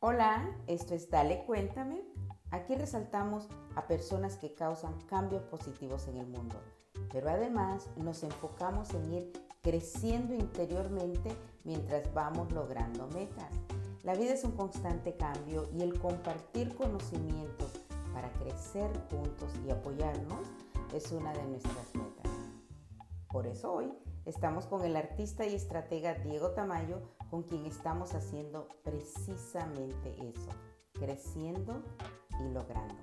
Hola, esto es Dale Cuéntame. Aquí resaltamos a personas que causan cambios positivos en el mundo, pero además nos enfocamos en ir creciendo interiormente mientras vamos logrando metas. La vida es un constante cambio y el compartir conocimientos para crecer juntos y apoyarnos es una de nuestras metas. Por eso hoy estamos con el artista y estratega Diego Tamayo, con quien estamos haciendo precisamente eso, creciendo y logrando.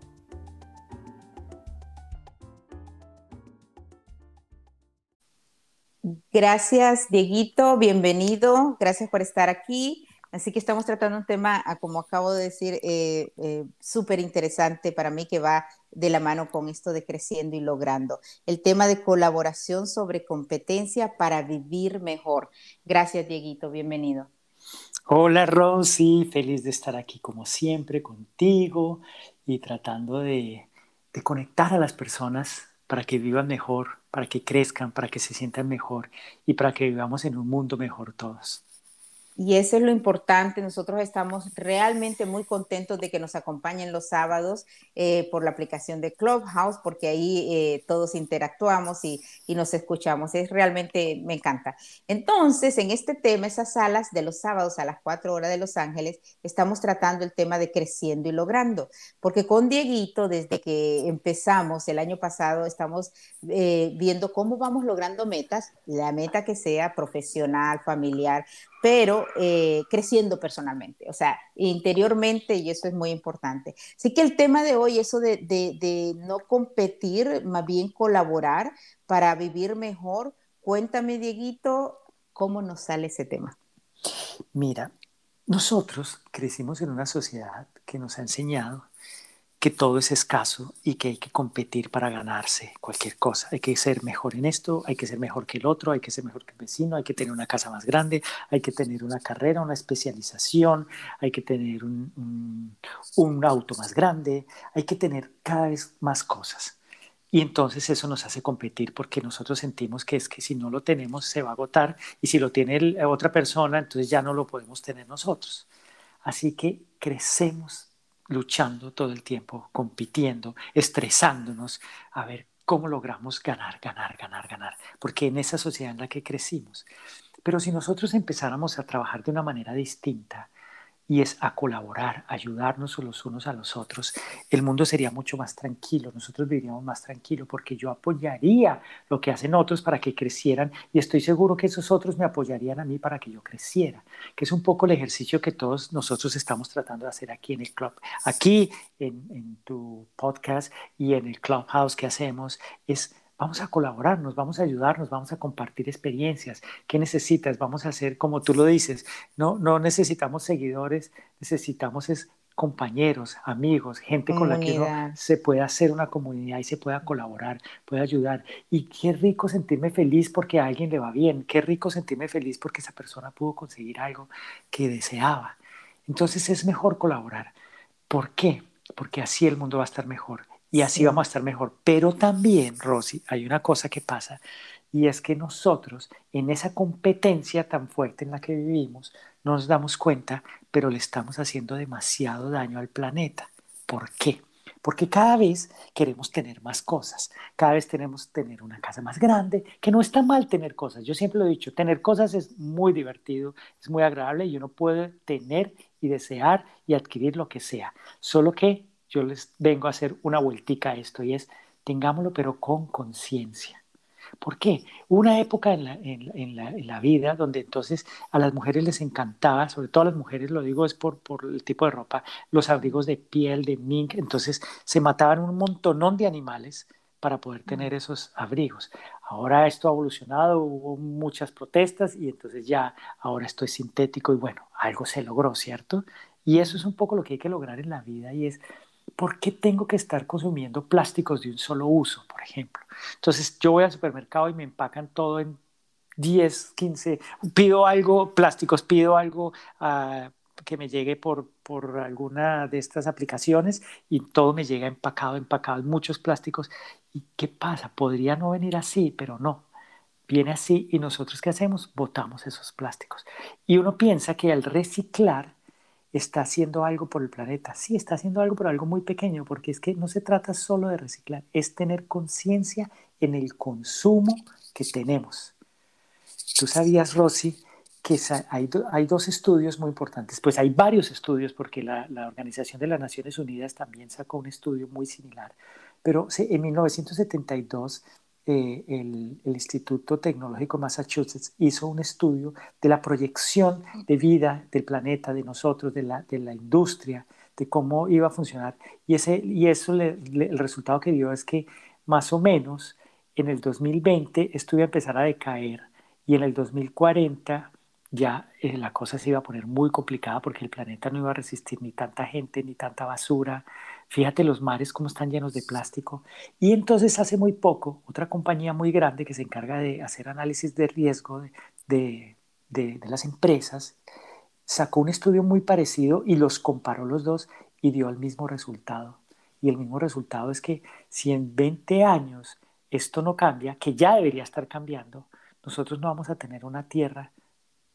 Gracias, Dieguito, bienvenido, gracias por estar aquí. Así que estamos tratando un tema, ah, como acabo de decir, eh, eh, súper interesante para mí que va de la mano con esto de creciendo y logrando. El tema de colaboración sobre competencia para vivir mejor. Gracias, Dieguito, bienvenido. Hola, Rosy, feliz de estar aquí como siempre contigo y tratando de, de conectar a las personas para que vivan mejor, para que crezcan, para que se sientan mejor y para que vivamos en un mundo mejor todos. Y eso es lo importante. Nosotros estamos realmente muy contentos de que nos acompañen los sábados eh, por la aplicación de Clubhouse, porque ahí eh, todos interactuamos y, y, nos escuchamos. Es realmente, me encanta. Entonces, en este tema, esas salas de los sábados a las 4 horas de Los Ángeles, estamos tratando el tema de creciendo y logrando, porque con Dieguito, desde que empezamos el año pasado, estamos eh, viendo cómo vamos logrando metas, la meta que sea profesional, familiar, pero eh, creciendo personalmente, o sea, interiormente, y eso es muy importante. Así que el tema de hoy, eso de, de, no competir, más bien colaborar para vivir mejor. Cuéntame, Dieguito, ¿cómo nos sale ese tema? Mira, nosotros crecimos en una sociedad que nos ha enseñado que todo es escaso y que hay que competir para ganarse cualquier cosa. Hay que ser mejor en esto, hay que ser mejor que el otro, hay que ser mejor que el vecino, hay que tener una casa más grande, hay que tener una carrera, una especialización, hay que tener un, un, auto más grande, hay que tener cada vez más cosas. Y entonces eso nos hace competir porque nosotros sentimos que es que si no lo tenemos se va a agotar y si lo tiene otra persona, entonces ya no lo podemos tener nosotros. Así que crecemos luchando todo el tiempo, compitiendo, estresándonos, a ver cómo logramos ganar, ganar, ganar, ganar, porque en esa sociedad en la que crecimos. Pero si nosotros empezáramos a trabajar de una manera distinta, y es a colaborar, ayudarnos los unos a los otros, el mundo sería mucho más tranquilo, nosotros viviríamos más tranquilo porque yo apoyaría lo que hacen otros para que crecieran y estoy seguro que esos otros me apoyarían a mí para que yo creciera, que es un poco el ejercicio que todos nosotros estamos tratando de hacer aquí en el club, aquí en, en tu podcast y en el clubhouse que hacemos, es Vamos a colaborarnos, vamos a ayudarnos, vamos a compartir experiencias. ¿Qué necesitas? Vamos a hacer como tú lo dices. No, no necesitamos seguidores, necesitamos es compañeros, amigos, gente con la que se pueda hacer una comunidad y se pueda colaborar, pueda ayudar. Y qué rico sentirme feliz porque a alguien le va bien, qué rico sentirme feliz porque esa persona pudo conseguir algo que deseaba. Entonces es mejor colaborar. ¿Por qué? Porque así el mundo va a estar mejor y así vamos a estar mejor. Pero también, Rosy, hay una cosa que pasa y es que nosotros en esa competencia tan fuerte en la que vivimos nos damos cuenta, pero le estamos haciendo demasiado daño al planeta. ¿Por qué? Porque cada vez queremos tener más cosas, cada vez tenemos tener una casa más grande, que no está mal tener cosas. Yo siempre lo he dicho, tener cosas es muy divertido, es muy agradable y uno puede tener y desear y adquirir lo que sea. Solo que yo les vengo a hacer una vueltica a esto y es, tengámoslo pero con conciencia. ¿Por qué? Una época en la, en, la, en la, vida donde entonces a las mujeres les encantaba, sobre todo a las mujeres, lo digo es por, por el tipo de ropa, los abrigos de piel, de mink, entonces se mataban un montonón de animales para poder tener esos abrigos. Ahora esto ha evolucionado, hubo muchas protestas y entonces ya ahora esto es sintético y bueno, algo se logró, ¿cierto? Y eso es un poco lo que hay que lograr en la vida y es ¿por qué tengo que estar consumiendo plásticos de un solo uso, por ejemplo? Entonces yo voy al supermercado y me empacan todo en 10, 15, pido algo, plásticos, pido algo uh, que me llegue por, por alguna de estas aplicaciones y todo me llega empacado, empacado, muchos plásticos. ¿Y qué pasa? Podría no venir así, pero no. Viene así y nosotros qué hacemos? Botamos esos plásticos. Y uno piensa que al reciclar está haciendo algo por el planeta. Sí, está haciendo algo por algo muy pequeño, porque es que no se trata solo de reciclar, es tener conciencia en el consumo que tenemos. Tú sabías, Rosy, que hay, hay, dos estudios muy importantes. Pues hay varios estudios, porque la, la, Organización de las Naciones Unidas también sacó un estudio muy similar. Pero en 1972 eh, el, Instituto Tecnológico Massachusetts hizo un estudio de la proyección de vida del planeta, de nosotros, de la, de la industria, de cómo iba a funcionar. Y, ese, y eso el resultado que dio es que más o menos en el 2020 esto iba a empezar a decaer y en el 2040 ya eh, la cosa se iba a poner muy complicada porque el planeta no iba a resistir ni tanta gente, ni tanta basura. Fíjate los mares cómo están llenos de plástico. Y entonces hace muy poco, otra compañía muy grande que se encarga de hacer análisis de riesgo de, de, de las empresas, sacó un estudio muy parecido y los comparó los dos y dio el mismo resultado. Y el mismo resultado es que si en 20 años esto no cambia, que ya debería estar cambiando, nosotros no vamos a tener una tierra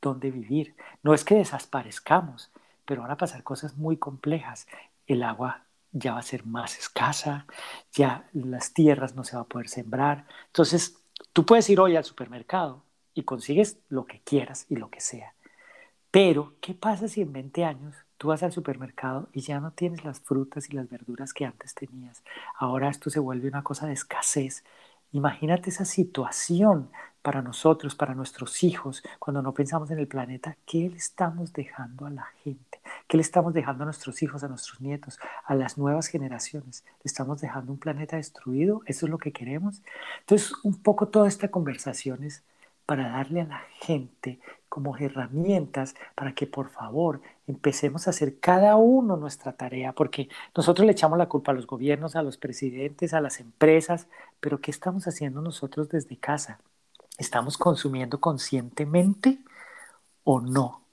donde vivir. No es que desaparezcamos, pero van a pasar cosas muy complejas. El agua ya va a ser más escasa, ya las tierras no se va a poder sembrar. Entonces, tú puedes ir hoy al supermercado y consigues lo que quieras y lo que sea. Pero, ¿qué pasa si en 20 años tú vas al supermercado y ya no tienes las frutas y las verduras que antes tenías? Ahora esto se vuelve una cosa de escasez. Imagínate esa situación para nosotros, para nuestros hijos, cuando no pensamos en el planeta, ¿qué le estamos dejando a la gente? ¿Qué le estamos dejando a nuestros hijos, a nuestros nietos, a las nuevas generaciones? ¿Le estamos dejando un planeta destruido? ¿Eso es lo que queremos? Entonces, un poco toda esta conversación es para darle a la gente como herramientas para que por favor empecemos a hacer cada uno nuestra tarea, porque nosotros le echamos la culpa a los gobiernos, a los presidentes, a las empresas, pero ¿qué estamos haciendo nosotros desde casa? ¿Estamos consumiendo conscientemente o no?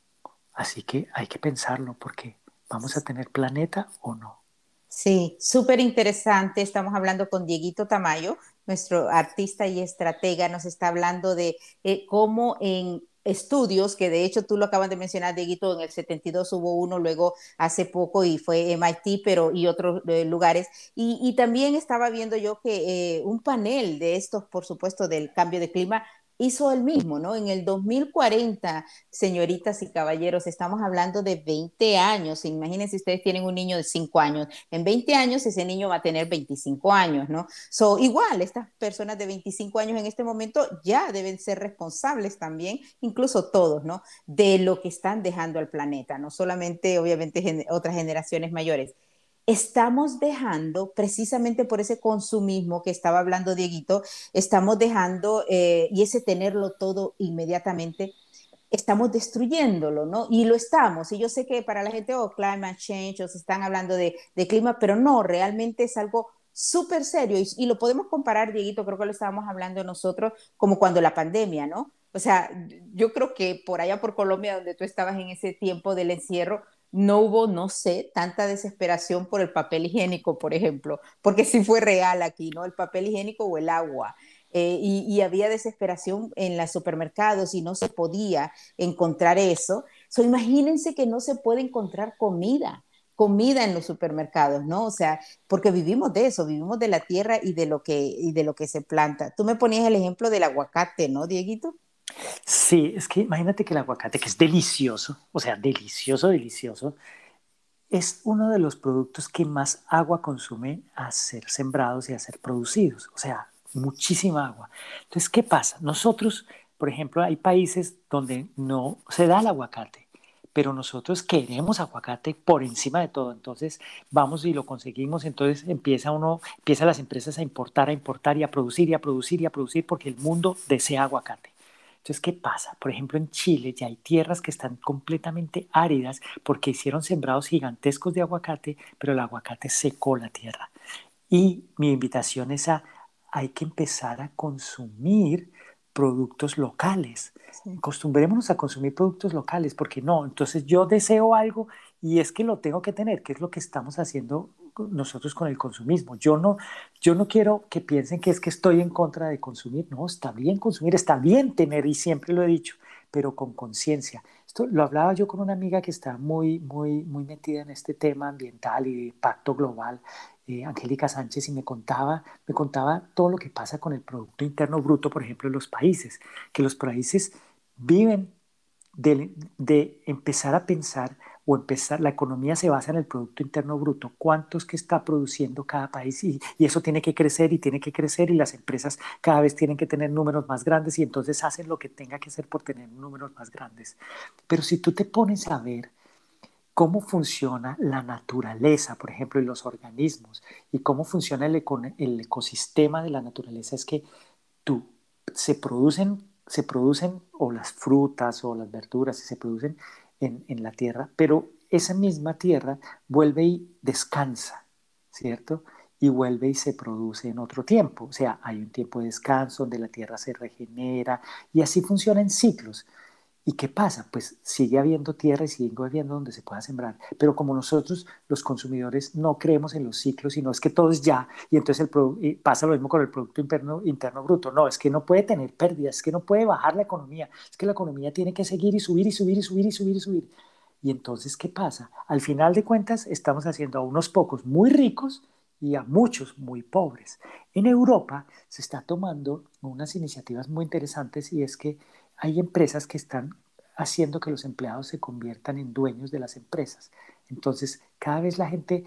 Así que hay que pensarlo porque vamos a tener planeta o no. Sí, súper interesante. Estamos hablando con Dieguito Tamayo, nuestro artista y estratega. Nos está hablando de eh, cómo en estudios, que de hecho tú lo acabas de mencionar, Dieguito, en el 72 hubo uno, luego hace poco y fue MIT, pero y otros eh, lugares. Y, también estaba viendo yo que eh, un panel de estos, por supuesto, del cambio de clima, hizo el mismo, ¿no? En el 2040, señoritas y caballeros, estamos hablando de 20 años. Imagínense, ustedes tienen un niño de 5 años. En 20 años, ese niño va a tener 25 años, ¿no? So, igual, estas personas de 25 años en este momento ya deben ser responsables también, incluso todos, ¿no? De lo que están dejando al planeta, no solamente, obviamente, otras generaciones mayores estamos dejando, precisamente por ese consumismo que estaba hablando Dieguito, estamos dejando, eh, y ese tenerlo todo inmediatamente, estamos destruyéndolo, ¿no? Y lo estamos. Y yo sé que para la gente, oh, climate change, o se están hablando de, clima, pero no, realmente es algo súper serio. Y, y, lo podemos comparar, Dieguito, creo que lo estábamos hablando nosotros, como cuando la pandemia, ¿no? O sea, yo creo que por allá por Colombia, donde tú estabas en ese tiempo del encierro, no hubo, no sé, tanta desesperación por el papel higiénico, por ejemplo, porque sí fue real aquí, ¿no? El papel higiénico o el agua. Eh, y, había desesperación en los supermercados y no se podía encontrar eso. So, imagínense que no se puede encontrar comida, comida en los supermercados, ¿no? O sea, porque vivimos de eso, vivimos de la tierra y de lo que, y de lo que se planta. Tú me ponías el ejemplo del aguacate, ¿no, Dieguito? Sí, es que imagínate que el aguacate, que es delicioso, o sea, delicioso, delicioso, es uno de los productos que más agua consume a ser sembrados y a ser producidos, o sea, muchísima agua. Entonces, ¿qué pasa? Nosotros, por ejemplo, hay países donde no se da el aguacate, pero nosotros queremos aguacate por encima de todo. Entonces vamos y lo conseguimos, entonces empieza uno, empieza las empresas a importar, a importar y a producir y a producir y a producir porque el mundo desea aguacate. Entonces, ¿qué pasa? Por ejemplo, en Chile ya hay tierras que están completamente áridas porque hicieron sembrados gigantescos de aguacate, pero el aguacate secó la tierra. Y mi invitación es a, hay que empezar a consumir productos locales. Acostumbrémonos a consumir productos locales, porque no, entonces yo deseo algo y es que lo tengo que tener, que es lo que estamos haciendo nosotros con el consumismo. Yo no, yo no quiero que piensen que es que estoy en contra de consumir. No, está bien consumir, está bien tener, y siempre lo he dicho, pero con conciencia. Esto lo hablaba yo con una amiga que está muy, muy, muy metida en este tema ambiental y de impacto global, eh, Angélica Sánchez, y me contaba, me contaba todo lo que pasa con el Producto Interno Bruto, por ejemplo, en los países, que los países viven de, de empezar a pensar o empezar, la economía se basa en el Producto Interno Bruto, cuánto es que está produciendo cada país y, eso tiene que crecer y tiene que crecer y las empresas cada vez tienen que tener números más grandes y entonces hacen lo que tenga que hacer por tener números más grandes. Pero si tú te pones a ver cómo funciona la naturaleza, por ejemplo, y los organismos y cómo funciona el, el ecosistema de la naturaleza, es que tú se producen, se producen o las frutas o las verduras se producen en, la tierra, pero esa misma tierra vuelve y descansa, ¿cierto? Y vuelve y se produce en otro tiempo. O sea, hay un tiempo de descanso donde la tierra se regenera y así funciona en ciclos. ¿Y qué pasa? Pues sigue habiendo tierra y sigue habiendo donde se pueda sembrar. Pero como nosotros, los consumidores, no creemos en los ciclos, sino es que todo es ya, y entonces el pasa lo mismo con el Producto interno, interno Bruto. No, es que no puede tener pérdidas, es que no puede bajar la economía, es que la economía tiene que seguir y subir y subir y subir y subir y subir. Y entonces, ¿qué pasa? Al final de cuentas, estamos haciendo a unos pocos muy ricos y a muchos muy pobres. En Europa se está tomando unas iniciativas muy interesantes y es que hay empresas que están haciendo que los empleados se conviertan en dueños de las empresas. Entonces, cada vez la gente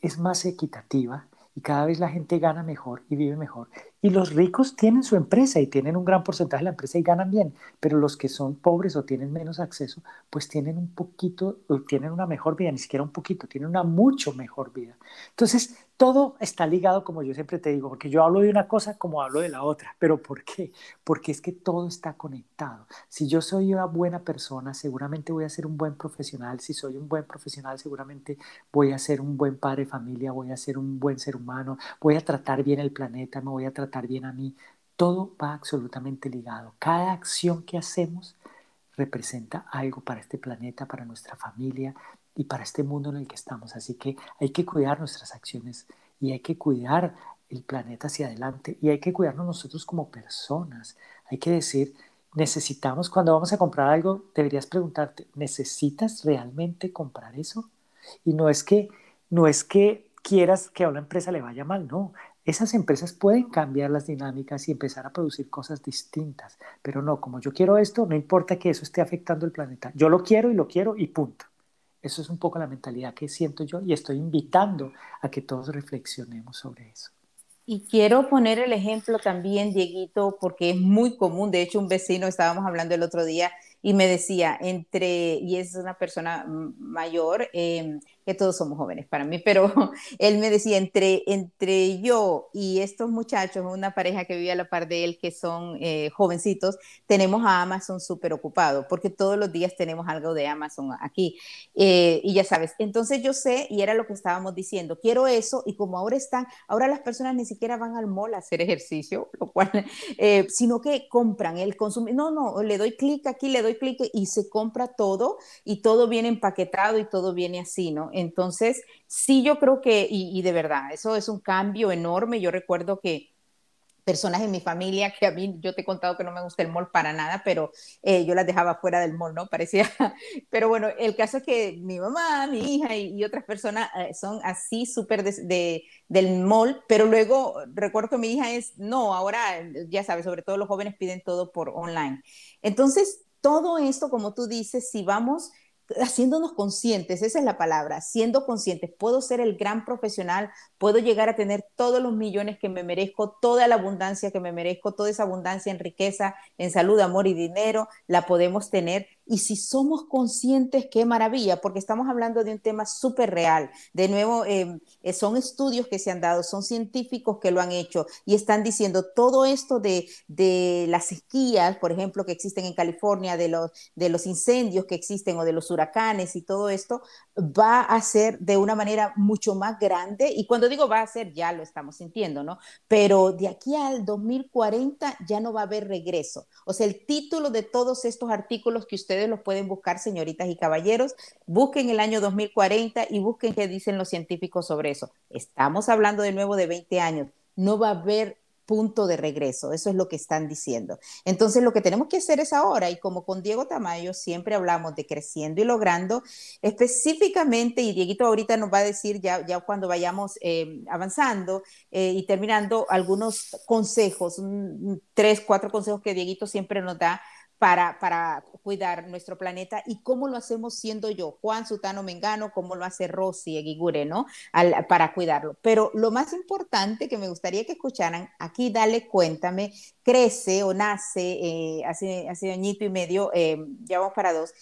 es más equitativa y cada vez la gente gana mejor y vive mejor. Y los ricos tienen su empresa y tienen un gran porcentaje de la empresa y ganan bien, pero los que son pobres o tienen menos acceso, pues tienen un poquito, tienen una mejor vida, ni siquiera un poquito, tienen una mucho mejor vida. Entonces, todo está ligado, como yo siempre te digo, porque yo hablo de una cosa como hablo de la otra. ¿Pero por qué? Porque es que todo está conectado. Si yo soy una buena persona, seguramente voy a ser un buen profesional. Si soy un buen profesional, seguramente voy a ser un buen padre de familia, voy a ser un buen ser humano, voy a tratar bien el planeta, me voy a tratar bien a mí. Todo va absolutamente ligado. Cada acción que hacemos representa algo para este planeta, para nuestra familia, y para este mundo en el que estamos. Así que hay que cuidar nuestras acciones y hay que cuidar el planeta hacia adelante y hay que cuidarnos nosotros como personas. Hay que decir, necesitamos, cuando vamos a comprar algo, deberías preguntarte, ¿necesitas realmente comprar eso? Y no es que, no es que quieras que a una empresa le vaya mal, no. Esas empresas pueden cambiar las dinámicas y empezar a producir cosas distintas, pero no, como yo quiero esto, no importa que eso esté afectando el planeta. Yo lo quiero y lo quiero y punto. Eso es un poco la mentalidad que siento yo y estoy invitando a que todos reflexionemos sobre eso. Y quiero poner el ejemplo también, Dieguito, porque es muy común. De hecho, un vecino, estábamos hablando el otro día, y me decía, entre, y es una persona mayor, eh, que todos somos jóvenes para mí, pero él me decía, entre, entre yo y estos muchachos, una pareja que vive a la par de él, que son eh, jovencitos, tenemos a Amazon súper ocupado, porque todos los días tenemos algo de Amazon aquí. Eh, y ya sabes, entonces yo sé, y era lo que estábamos diciendo, quiero eso, y como ahora están, ahora las personas ni siquiera van al mall a hacer ejercicio, lo cual, eh, sino que compran el consumidor, no, no, le doy clic aquí, le doy clic y se compra todo, y todo viene empaquetado y todo viene así, ¿no? Entonces, sí, yo creo que, y, de verdad, eso es un cambio enorme. Yo recuerdo que personas en mi familia que a mí, yo te he contado que no me gusta el mall para nada, pero eh, yo las dejaba fuera del mall, ¿no? Parecía, pero bueno, el caso es que mi mamá, mi hija y, otras personas eh, son así súper de, del mall, pero luego recuerdo que mi hija es, no, ahora ya sabes, sobre todo los jóvenes piden todo por online. Entonces, todo esto, como tú dices, si vamos haciéndonos conscientes, esa es la palabra, siendo conscientes, puedo ser el gran profesional, puedo llegar a tener todos los millones que me merezco, toda la abundancia que me merezco, toda esa abundancia en riqueza, en salud, amor y dinero, la podemos tener y si somos conscientes, qué maravilla, porque estamos hablando de un tema súper real. De nuevo, em, eh, son estudios que se han dado, son científicos que lo han hecho y están diciendo todo esto de, de las sequías, por ejemplo, que existen en California, de los, de los incendios que existen o de los huracanes y todo esto, va a ser de una manera mucho más grande. Y cuando digo va a ser, ya lo estamos sintiendo, ¿no? Pero de aquí al 2040 ya no va a haber regreso. O sea, el título de todos estos artículos que usted ustedes los pueden buscar, señoritas y caballeros. Busquen el año 2040 y busquen qué dicen los científicos sobre eso. Estamos hablando de nuevo de 20 años. No va a haber punto de regreso, eso es lo que están diciendo. Entonces, lo que tenemos que hacer es ahora, y como con Diego Tamayo siempre hablamos de creciendo y logrando, específicamente, y Dieguito ahorita nos va a decir ya, ya cuando vayamos eh, avanzando eh, y terminando, algunos consejos, tres, cuatro consejos que Dieguito siempre nos da para, cuidar nuestro planeta y cómo lo hacemos siendo yo, Juan Sutano Mengano, cómo lo hace Rosy Eguigure, ¿no? para cuidarlo. Pero lo más importante que me gustaría que escucharan, aquí dale cuéntame, crece o nace eh, hace, hace añito y medio, eh, ya vamos para dos,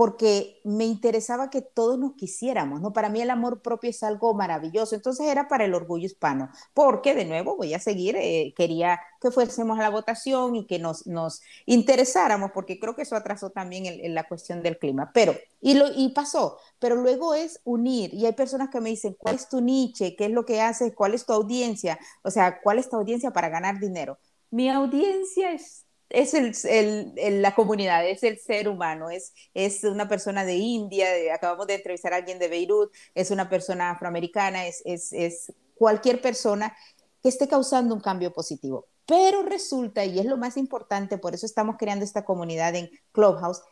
porque me interesaba que todos nos quisiéramos, ¿no? Para mí el amor propio es algo maravilloso, entonces era para el orgullo hispano, porque de nuevo voy a seguir, eh, quería que fuésemos a la votación y que nos, nos interesáramos, porque creo que eso atrasó también la cuestión del clima, pero, y, lo, y pasó, pero luego es unir, y hay personas que me dicen, ¿cuál es tu niche? ¿Qué es lo que haces? ¿Cuál es tu audiencia? O sea, ¿cuál es tu audiencia para ganar dinero? Mi audiencia es es el, la comunidad, es el ser humano, es, es una persona de India, acabamos de entrevistar a alguien de Beirut, es una persona afroamericana, es, es, es cualquier persona que esté causando un cambio positivo. Pero resulta, y es lo más importante, por eso estamos creando esta comunidad en Clubhouse,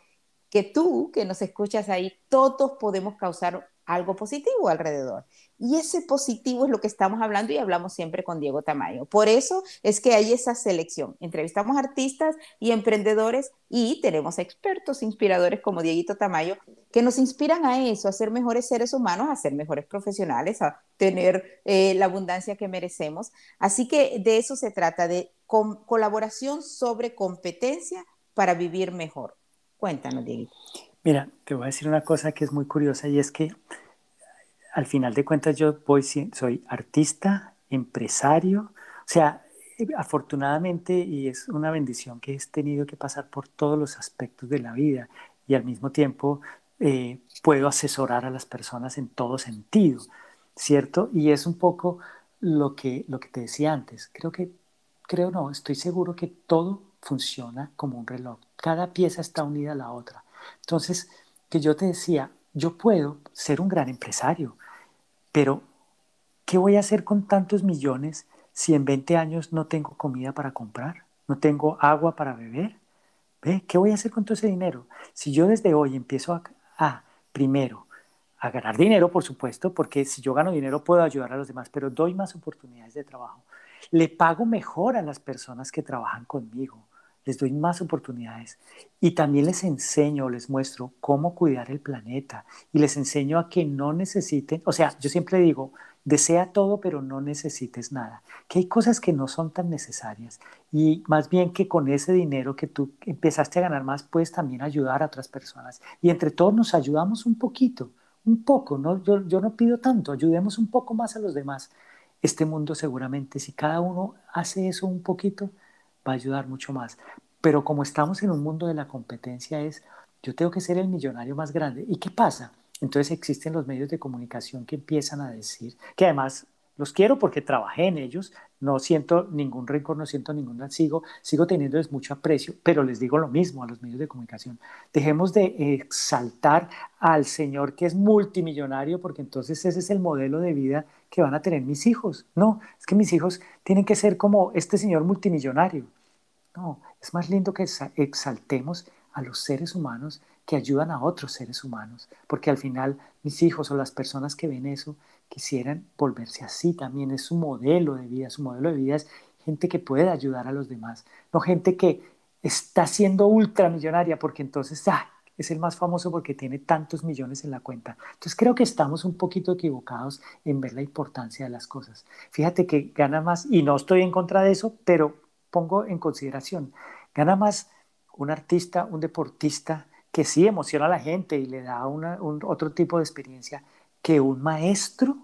que tú que nos escuchas ahí, todos podemos causar algo positivo alrededor. Y ese positivo es lo que estamos hablando y hablamos siempre con Diego Tamayo. Por eso es que hay esa selección. Entrevistamos artistas y emprendedores y tenemos expertos inspiradores como Dieguito Tamayo que nos inspiran a eso, a ser mejores seres humanos, a ser mejores profesionales, a tener eh, la abundancia que merecemos. Así que de eso se trata, de colaboración sobre competencia para vivir mejor. Cuéntanos, Dieguito. Mira, te voy a decir una cosa que es muy curiosa y es que al final de cuentas yo soy artista, empresario, o sea, afortunadamente y es una bendición que he tenido que pasar por todos los aspectos de la vida y al mismo tiempo eh, puedo asesorar a las personas en todo sentido, ¿cierto? Y es un poco lo que, lo que te decía antes. Creo que, creo no, estoy seguro que todo funciona como un reloj. Cada pieza está unida a la otra. Entonces, que yo te decía, yo puedo ser un gran empresario, pero ¿qué voy a hacer con tantos millones si en 20 años no tengo comida para comprar? ¿No tengo agua para beber? ¿Ve? ¿Qué voy a hacer con todo ese dinero? Si yo desde hoy empiezo a, a, primero, a ganar dinero, por supuesto, porque si yo gano dinero puedo ayudar a los demás, pero doy más oportunidades de trabajo. Le pago mejor a las personas que trabajan conmigo les doy más oportunidades y también les enseño, les muestro cómo cuidar el planeta y les enseño a que no necesiten, o sea, yo siempre digo, desea todo pero no necesites nada, que hay cosas que no son tan necesarias y más bien que con ese dinero que tú empezaste a ganar más puedes también ayudar a otras personas y entre todos nos ayudamos un poquito, un poco, ¿no? yo, yo no pido tanto, ayudemos un poco más a los demás. Este mundo seguramente, si cada uno hace eso un poquito, va a ayudar mucho más. Pero como estamos en un mundo de la competencia es, yo tengo que ser el millonario más grande. ¿Y qué pasa? Entonces existen los medios de comunicación que empiezan a decir, que además los quiero porque trabajé en ellos, no siento ningún rencor, no siento ningún sigo, sigo teniéndoles mucho aprecio, pero les digo lo mismo a los medios de comunicación. Dejemos de exaltar al señor que es multimillonario porque entonces ese es el modelo de vida que van a tener mis hijos. No, es que mis hijos tienen que ser como este señor multimillonario. No, es más lindo que exaltemos a los seres humanos que ayudan a otros seres humanos, porque al final mis hijos o las personas que ven eso quisieran volverse así también, es su modelo de vida, su modelo de vida es gente que puede ayudar a los demás, no gente que está siendo ultramillonaria porque entonces ah, es el más famoso porque tiene tantos millones en la cuenta. Entonces creo que estamos un poquito equivocados en ver la importancia de las cosas. Fíjate que gana más, y no estoy en contra de eso, pero pongo en consideración, gana más un artista, un deportista que sí emociona a la gente y le da un otro tipo de experiencia que un maestro.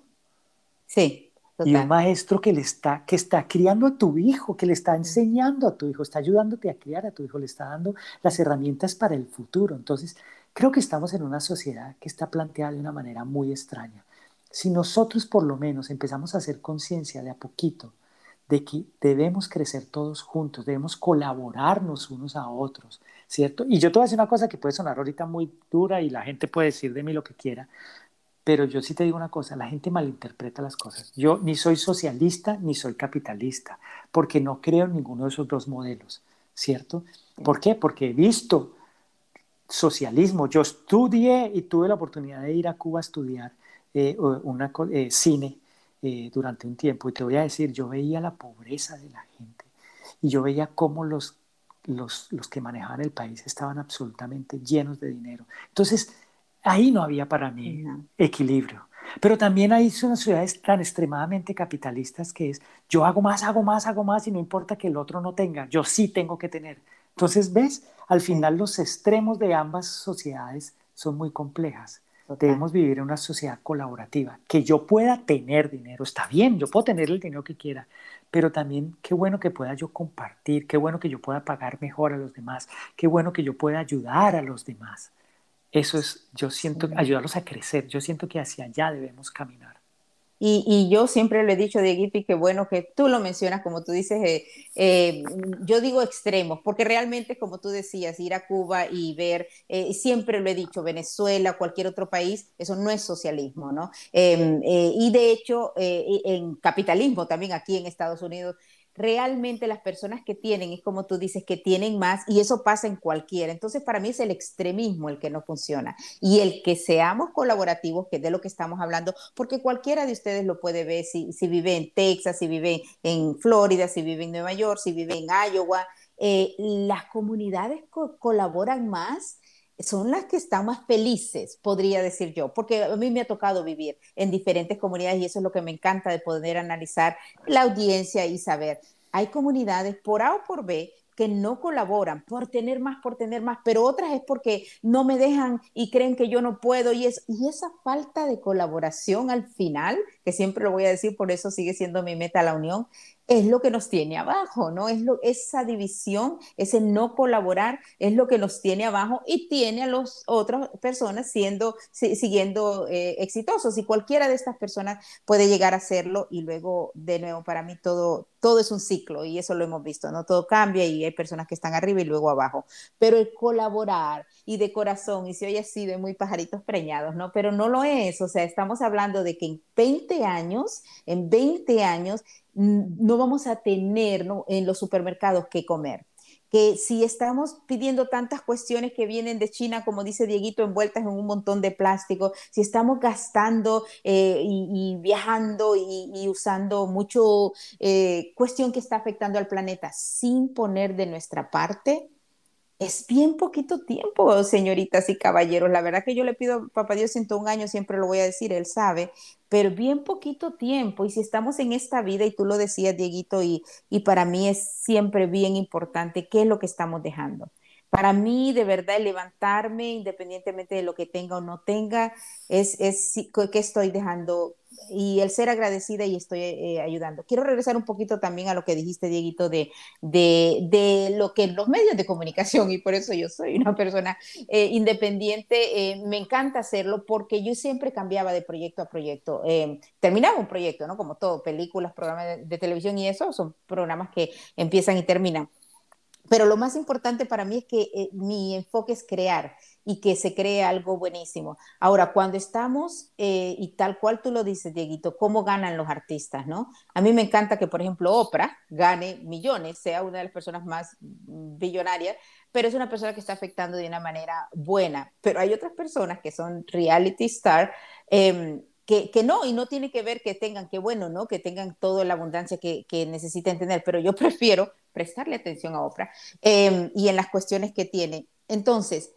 Sí. Y un maestro que le está, que está criando a tu hijo, que le está enseñando a tu hijo, está ayudándote a criar a tu hijo, le está dando las herramientas para el futuro. Entonces, creo que estamos en una sociedad que está planteada de una manera muy extraña. Si nosotros por lo menos empezamos a hacer conciencia de a poquito de que debemos crecer todos juntos, debemos colaborarnos unos a otros, ¿cierto? Y yo te voy a decir una cosa que puede sonar ahorita muy dura y la gente puede decir de mí lo que quiera, pero yo sí te digo una cosa, la gente malinterpreta las cosas. Yo ni soy socialista ni soy capitalista, porque no creo en ninguno de esos dos modelos, ¿cierto? ¿Por qué? Porque he visto socialismo. Yo estudié y tuve la oportunidad de ir a Cuba a estudiar eh, una, eh, cine eh, durante un tiempo. Y te voy a decir, yo veía la pobreza de la gente y yo veía cómo los, los, los que manejaban el país estaban absolutamente llenos de dinero. Entonces, ahí no había para mí equilibrio. Pero también hay unas ciudades tan extremadamente capitalistas que es, yo hago más, hago más, hago más y no importa que el otro no tenga, yo sí tengo que tener. Entonces, ¿ves? Al final los extremos de ambas sociedades son muy complejas. Debemos vivir en una sociedad colaborativa. Que yo pueda tener dinero, está bien, yo puedo tener el dinero que quiera, pero también qué bueno que pueda yo compartir, qué bueno que yo pueda pagar mejor a los demás, qué bueno que yo pueda ayudar a los demás. Eso es, yo siento, ayudarlos a crecer, yo siento que hacia allá debemos caminar. Y, yo siempre le he dicho, Dieguito, y qué bueno que tú lo mencionas, como tú dices, eh, eh, yo digo extremos, porque realmente, como tú decías, ir a Cuba y ver, eh, siempre lo he dicho, Venezuela, cualquier otro país, eso no es socialismo, ¿no? Em, y de hecho, en capitalismo también aquí en Estados Unidos, realmente las personas que tienen, es como tú dices, que tienen más y eso pasa en cualquiera. Entonces, para mí es el extremismo el que no funciona y el que seamos colaborativos, que es de lo que estamos hablando, porque cualquiera de ustedes lo puede ver si, vive en Texas, si vive en Florida, si vive en Nueva York, si vive en Iowa. Eh, las comunidades colaboran más son las que están más felices, podría decir yo, porque a mí me ha tocado vivir en diferentes comunidades y eso es lo que me encanta de poder analizar la audiencia y saber. Hay comunidades por A o por B que no colaboran por tener más, por tener más, pero otras es porque no me dejan y creen que yo no puedo y, es, y esa falta de colaboración al final, que siempre lo voy a decir, por eso sigue siendo mi meta la unión, es lo que nos tiene abajo, ¿no? Es lo, esa división, ese no colaborar es lo que nos tiene abajo y tiene a las otras personas siendo, siguiendo eh, exitosos. Y cualquiera de estas personas puede llegar a hacerlo y luego, de nuevo, para mí todo, todo es un ciclo y eso lo hemos visto, ¿no? Todo cambia y hay personas que están arriba y luego abajo. Pero el colaborar y de corazón, y se oye así de muy pajaritos preñados, ¿no? Pero no lo es, o sea, estamos hablando de que en 20 años, en 20 años, no vamos a tener en los supermercados que comer. Que si estamos pidiendo tantas cuestiones que vienen de China, como dice Dieguito, envueltas en un montón de plástico, si estamos gastando eh, y, viajando y, usando mucho eh, cuestión que está afectando al planeta sin poner de nuestra parte, es bien poquito tiempo, señoritas y caballeros. La verdad que yo le pido a Papá Dios un años, siempre lo voy a decir, él sabe, pero bien poquito tiempo. Y si estamos en esta vida, y tú lo decías, Dieguito, y, y para mí es siempre bien importante, ¿qué es lo que estamos dejando? Para mí, de verdad, levantarme, independientemente de lo que tenga o no tenga, es, es que estoy dejando y el ser agradecida y estoy eh, ayudando. Quiero regresar un poquito también a lo que dijiste, Dieguito, de, de, de, lo que los medios de comunicación, y por eso yo soy una persona eh, independiente, eh, me encanta hacerlo porque yo siempre cambiaba de proyecto a proyecto. terminaba un proyecto, ¿no? Como todo, películas, programas de televisión y eso, son programas que empiezan y terminan pero lo más importante para mí es que eh, mi enfoque es crear y que se cree algo buenísimo. Ahora, cuando estamos, eh, y tal cual tú lo dices, Dieguito, ¿cómo ganan los artistas? ¿no? A mí me encanta que, por ejemplo, Oprah gane millones, sea una de las personas más billonarias, pero es una persona que está afectando de una manera buena. Pero hay otras personas que son reality star. Em, que, que, no, y no tiene que ver que tengan, que bueno, ¿no? Que tengan toda la abundancia que, que necesiten tener, pero yo prefiero prestarle atención a Oprah em, y en las cuestiones que tiene. Entonces,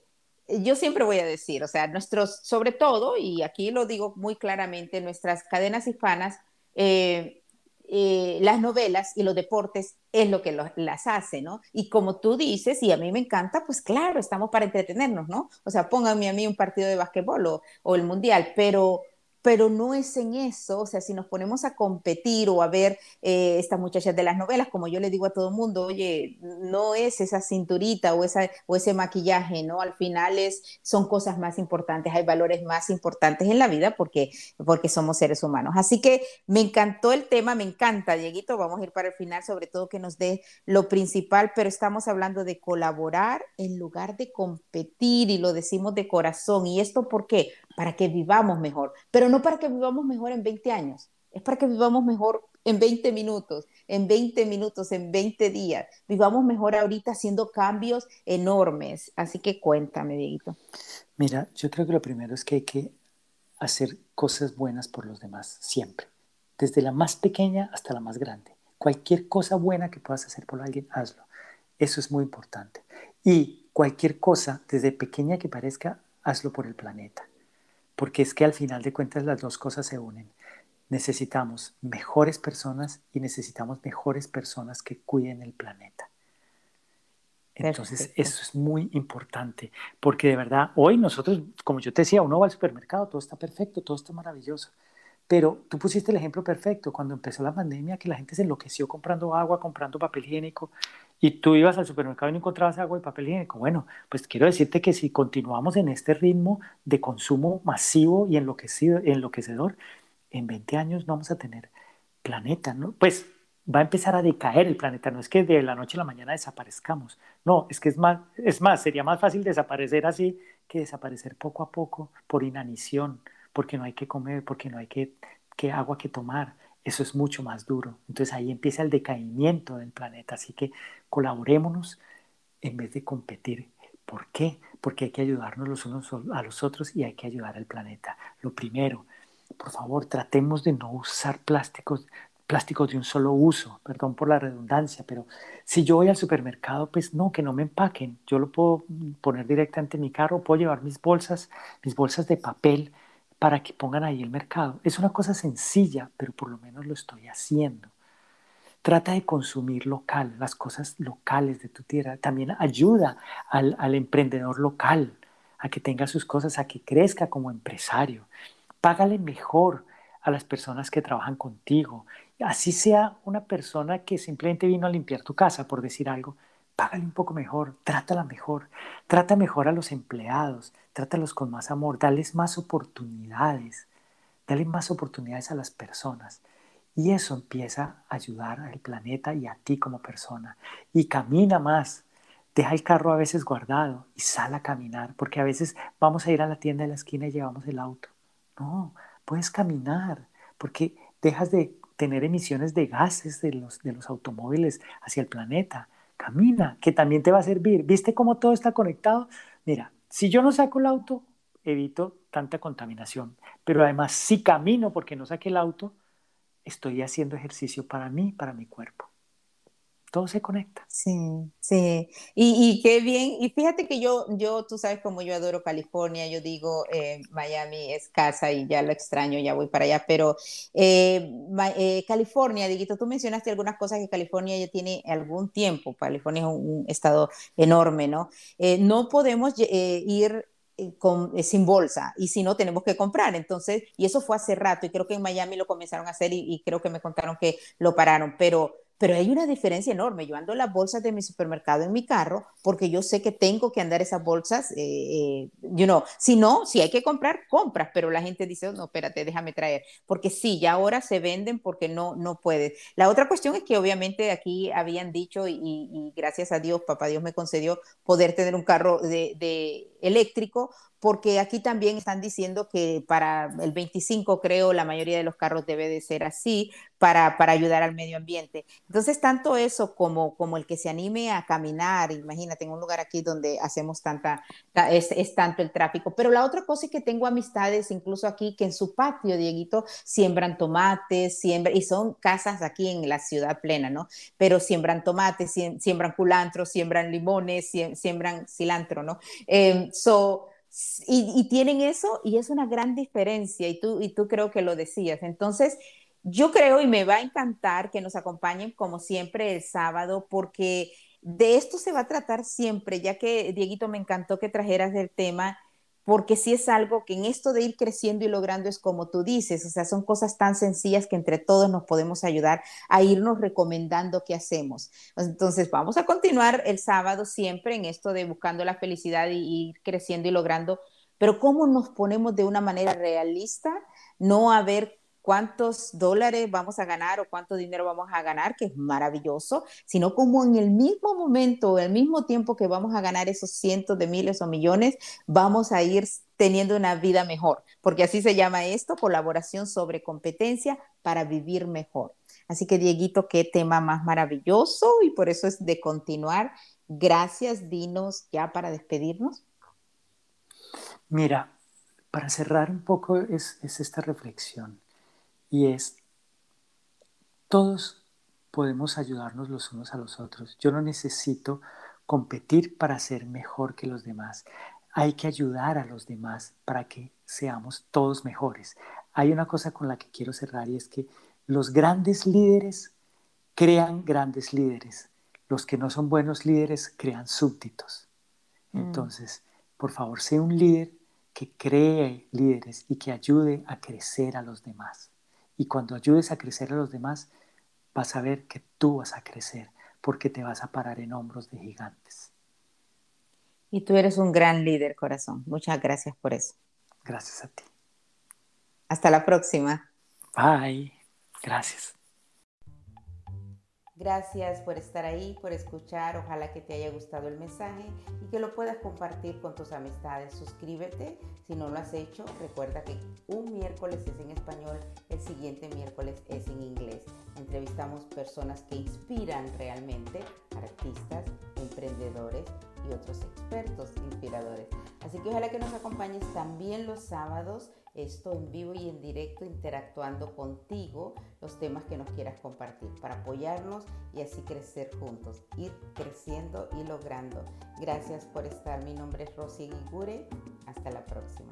yo siempre voy a decir, o sea, nuestros, sobre todo, y aquí lo digo muy claramente, nuestras cadenas hispanas, eh, eh, las novelas y los deportes es lo que las hace, ¿no? Y como tú dices, y a mí me encanta, pues claro, estamos para entretenernos, ¿no? O sea, pónganme a mí un partido de básquetbol o, o el mundial, pero pero no es en eso, o sea, si nos ponemos a competir o a ver eh, estas muchachas de las novelas, como yo le digo a todo el mundo, oye, no es esa cinturita o, esa, o ese maquillaje, ¿no? Al final es, son cosas más importantes, hay valores más importantes en la vida porque, porque somos seres humanos. Así que me encantó el tema, me encanta, Dieguito, vamos a ir para el final, sobre todo que nos dé lo principal, pero estamos hablando de colaborar en lugar de competir y lo decimos de corazón. ¿Y esto por qué? Para que vivamos mejor, pero no para que vivamos mejor en 20 años, es para que vivamos mejor en 20 minutos, en 20 minutos, en 20 días. Vivamos mejor ahorita haciendo cambios enormes. Así que cuéntame, Dieguito. Mira, yo creo que lo primero es que hay que hacer cosas buenas por los demás, siempre. Desde la más pequeña hasta la más grande. Cualquier cosa buena que puedas hacer por alguien, hazlo. Eso es muy importante. Y cualquier cosa, desde pequeña que parezca, hazlo por el planeta. Porque es que al final de cuentas las dos cosas se unen necesitamos mejores personas y necesitamos mejores personas que cuiden el planeta. Entonces, eso es muy importante, porque de verdad, hoy nosotros, como yo te decía, uno va al supermercado, todo está perfecto, todo está maravilloso, pero tú pusiste el ejemplo perfecto cuando empezó la pandemia, que la gente se enloqueció comprando agua, comprando papel higiénico, y tú ibas al supermercado y no encontrabas agua y papel higiénico. Bueno, pues quiero decirte que si continuamos en este ritmo de consumo masivo y enloquecido, enloquecedor, en 20 años no vamos a tener planeta, ¿no? Pues va a empezar a decaer el planeta, no es que de la noche a la mañana desaparezcamos, no, es que es más, es más, sería más fácil desaparecer así que desaparecer poco a poco por inanición, porque no hay que comer, porque no hay que, que agua que tomar, eso es mucho más duro. Entonces ahí empieza el decaimiento del planeta, así que colaborémonos en vez de competir. ¿Por qué? Porque hay que ayudarnos los unos a los otros y hay que ayudar al planeta. Lo primero, por favor, tratemos de no usar plásticos, plásticos de un solo uso, perdón por la redundancia, pero si yo voy al supermercado, pues no, que no me empaquen, yo lo puedo poner directamente en mi carro, puedo llevar mis bolsas, mis bolsas de papel para que pongan ahí el mercado. Es una cosa sencilla, pero por lo menos lo estoy haciendo. Trata de consumir local, las cosas locales de tu tierra. También ayuda al, al emprendedor local a que tenga sus cosas, a que crezca como empresario págale mejor a las personas que trabajan contigo. Así sea una persona que simplemente vino a limpiar tu casa, por decir algo, págale un poco mejor, trátala mejor, trata mejor a los empleados, trátalos con más amor, dales más oportunidades, dale más oportunidades a las personas. Y eso empieza a ayudar al planeta y a ti como persona. Y camina más. Deja el carro a veces guardado y sal a caminar, porque a veces vamos a ir a la tienda de la esquina y llevamos el auto. No, puedes caminar porque dejas de tener emisiones de gases de los, de los automóviles hacia el planeta. Camina, que también te va a servir. ¿Viste cómo todo está conectado? Mira, si yo no saco el auto, evito tanta contaminación. Pero además, si camino porque no saqué el auto, estoy haciendo ejercicio para mí, para mi cuerpo todo se conecta. Sí, sí. Y, qué bien. Y fíjate que yo, yo, tú sabes como yo adoro California, yo digo, eh, Miami es casa y ya lo extraño, ya voy para allá, pero eh, eh, California, Diguito, tú mencionaste algunas cosas que California ya tiene algún tiempo. California es un, estado enorme, ¿no? no podemos ir con, sin bolsa y si no tenemos que comprar. Entonces, y eso fue hace rato y creo que en Miami lo comenzaron a hacer y, y creo que me contaron que lo pararon, pero pero hay una diferencia enorme. Yo ando las bolsas de mi supermercado en mi carro porque yo sé que tengo que andar esas bolsas, eh, eh, you know, si no, si hay que comprar, compras, pero la gente dice, no, espérate, déjame traer, porque sí, ya ahora se venden porque no, no puedes. La otra cuestión es que obviamente aquí habían dicho y, gracias a Dios, papá Dios me concedió poder tener un carro de eléctrico porque aquí también están diciendo que para el 25, creo, la mayoría de los carros debe de ser así para, para ayudar al medio ambiente. Entonces, tanto eso como, como el que se anime a caminar, imagínate, en un lugar aquí donde hacemos tanta, es, es tanto el tráfico. Pero la otra cosa es que tengo amistades, incluso aquí, que en su patio, Dieguito, siembran tomates, siembran, y son casas aquí en la ciudad plena, ¿no? Pero siembran tomates, siembran culantro, siembran limones, siembran cilantro, ¿no? Eh, so, y, tienen eso y es una gran diferencia y tú, y tú creo que lo decías. Entonces, yo creo y me va a encantar que nos acompañen como siempre el sábado porque de esto se va a tratar siempre, ya que Dieguito me encantó que trajeras el tema porque sí es algo que en esto de ir creciendo y logrando es como tú dices, o sea, son cosas tan sencillas que entre todos nos podemos ayudar a irnos recomendando qué hacemos. Entonces, vamos a continuar el sábado siempre en esto de buscando la felicidad y ir creciendo y logrando, pero cómo nos ponemos de una manera realista, no a ver cuántos dólares vamos a ganar o cuánto dinero vamos a ganar, que es maravilloso, sino como en el mismo momento, el mismo tiempo que vamos a ganar esos cientos de miles o millones, vamos a ir teniendo una vida mejor, porque así se llama esto, colaboración sobre competencia para vivir mejor. Así que Dieguito, qué tema más maravilloso y por eso es de continuar. Gracias, dinos ya para despedirnos. Mira, para cerrar un poco es, es esta reflexión y es, todos podemos ayudarnos los unos a los otros. Yo no necesito competir para ser mejor que los demás. Hay que ayudar a los demás para que seamos todos mejores. Hay una cosa con la que quiero cerrar y es que los grandes líderes crean grandes líderes. Los que no son buenos líderes crean súbditos. Mm. Entonces, por favor, sé un líder que cree líderes y que ayude a crecer a los demás. Y cuando ayudes a crecer a los demás, vas a ver que tú vas a crecer porque te vas a parar en hombros de gigantes. Y tú eres un gran líder, corazón. Muchas gracias por eso. Gracias a ti. Hasta la próxima. Bye. Gracias. Gracias por estar ahí, por escuchar. Ojalá que te haya gustado el mensaje y que lo puedas compartir con tus amistades. Suscríbete si no lo has hecho. Recuerda que un miércoles es en español, el siguiente miércoles es en inglés. Entrevistamos personas que inspiran realmente, artistas, emprendedores y otros expertos inspiradores. Así que ojalá que nos acompañes también los sábados esto en vivo y en directo interactuando contigo los temas que nos quieras compartir para apoyarnos y así crecer juntos, ir creciendo y logrando. Gracias por estar. Mi nombre es Rosy Guigure. Hasta la próxima.